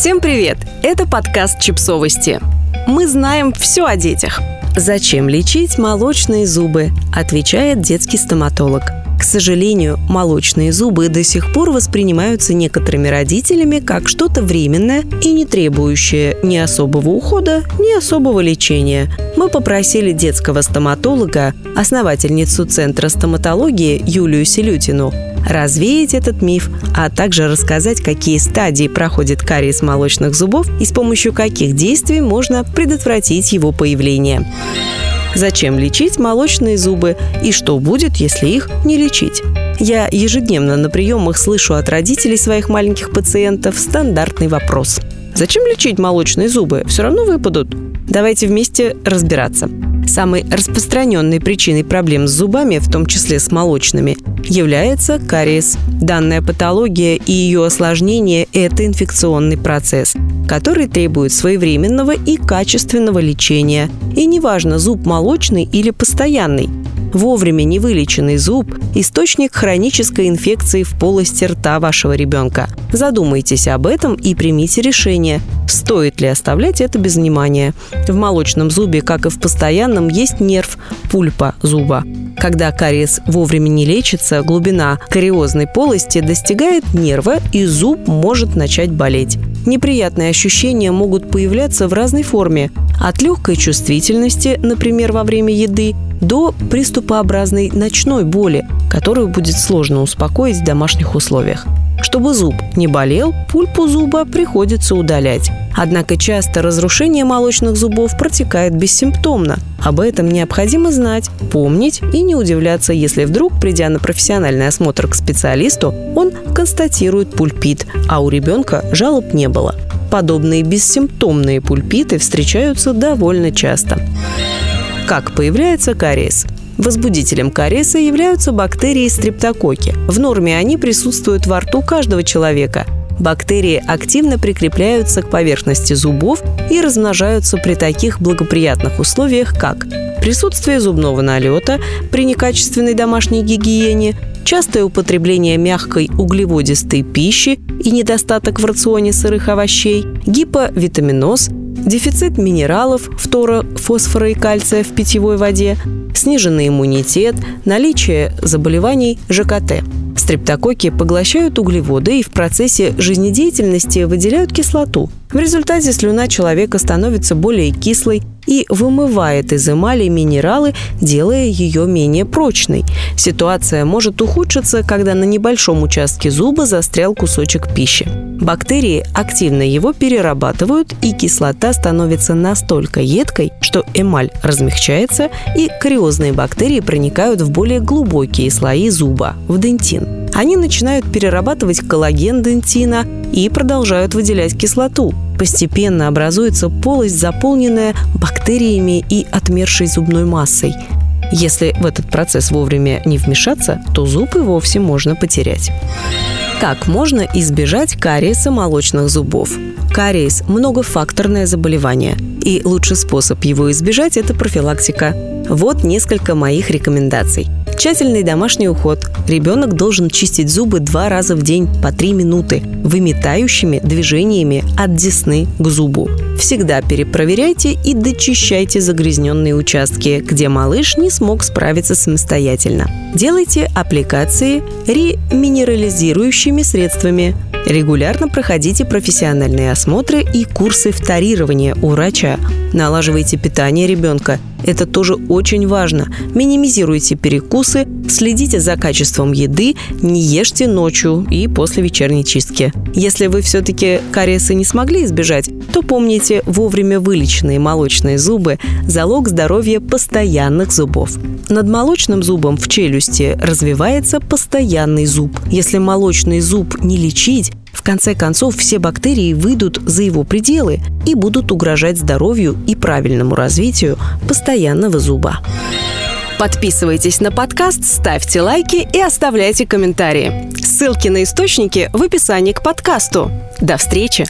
Всем привет! Это подкаст «Чипсовости». Мы знаем все о детях. Зачем лечить молочные зубы? Отвечает детский стоматолог. К сожалению, молочные зубы до сих пор воспринимаются некоторыми родителями как что-то временное и не требующее ни особого ухода, ни особого лечения. Мы попросили детского стоматолога, основательницу Центра стоматологии Юлию Селютину, развеять этот миф, а также рассказать, какие стадии проходит кариес молочных зубов и с помощью каких действий можно предотвратить его появление. Зачем лечить молочные зубы и что будет, если их не лечить? Я ежедневно на приемах слышу от родителей своих маленьких пациентов стандартный вопрос. Зачем лечить молочные зубы? Все равно выпадут. Давайте вместе разбираться. Самой распространенной причиной проблем с зубами, в том числе с молочными, является кариес. Данная патология и ее осложнение – это инфекционный процесс, который требует своевременного и качественного лечения. И неважно, зуб молочный или постоянный – Вовремя невылеченный зуб – источник хронической инфекции в полости рта вашего ребенка. Задумайтесь об этом и примите решение, стоит ли оставлять это без внимания. В молочном зубе, как и в постоянном, есть нерв – пульпа зуба. Когда кариес вовремя не лечится, глубина кариозной полости достигает нерва, и зуб может начать болеть. Неприятные ощущения могут появляться в разной форме. От легкой чувствительности, например, во время еды, до приступообразной ночной боли, которую будет сложно успокоить в домашних условиях. Чтобы зуб не болел, пульпу зуба приходится удалять. Однако часто разрушение молочных зубов протекает бессимптомно. Об этом необходимо знать, помнить и не удивляться, если вдруг, придя на профессиональный осмотр к специалисту, он констатирует пульпит, а у ребенка жалоб не было. Подобные бессимптомные пульпиты встречаются довольно часто. Как появляется кариес? Возбудителем кариеса являются бактерии стрептококи. В норме они присутствуют во рту каждого человека. Бактерии активно прикрепляются к поверхности зубов и размножаются при таких благоприятных условиях, как присутствие зубного налета при некачественной домашней гигиене, частое употребление мягкой углеводистой пищи и недостаток в рационе сырых овощей, гиповитаминоз, дефицит минералов, фтора, фосфора и кальция в питьевой воде, сниженный иммунитет, наличие заболеваний ЖКТ. Стрептококи поглощают углеводы и в процессе жизнедеятельности выделяют кислоту. В результате слюна человека становится более кислой, и вымывает из эмали минералы, делая ее менее прочной. Ситуация может ухудшиться, когда на небольшом участке зуба застрял кусочек пищи. Бактерии активно его перерабатывают, и кислота становится настолько едкой, что эмаль размягчается, и кариозные бактерии проникают в более глубокие слои зуба, в дентин. Они начинают перерабатывать коллаген дентина и продолжают выделять кислоту. Постепенно образуется полость, заполненная бактериями и отмершей зубной массой. Если в этот процесс вовремя не вмешаться, то зуб и вовсе можно потерять. Как можно избежать кариеса молочных зубов? Кариес – многофакторное заболевание, и лучший способ его избежать – это профилактика. Вот несколько моих рекомендаций – Тщательный домашний уход. Ребенок должен чистить зубы два раза в день по три минуты, выметающими движениями от десны к зубу. Всегда перепроверяйте и дочищайте загрязненные участки, где малыш не смог справиться самостоятельно. Делайте аппликации реминерализирующими средствами. Регулярно проходите профессиональные осмотры и курсы вторирования у врача. Налаживайте питание ребенка это тоже очень важно. Минимизируйте перекусы, следите за качеством еды, не ешьте ночью и после вечерней чистки. Если вы все-таки кариеса не смогли избежать, то помните, вовремя вылеченные молочные зубы – залог здоровья постоянных зубов. Над молочным зубом в челюсти развивается постоянный зуб. Если молочный зуб не лечить, в конце концов, все бактерии выйдут за его пределы и будут угрожать здоровью и правильному развитию постоянного зуба. Подписывайтесь на подкаст, ставьте лайки и оставляйте комментарии. Ссылки на источники в описании к подкасту. До встречи!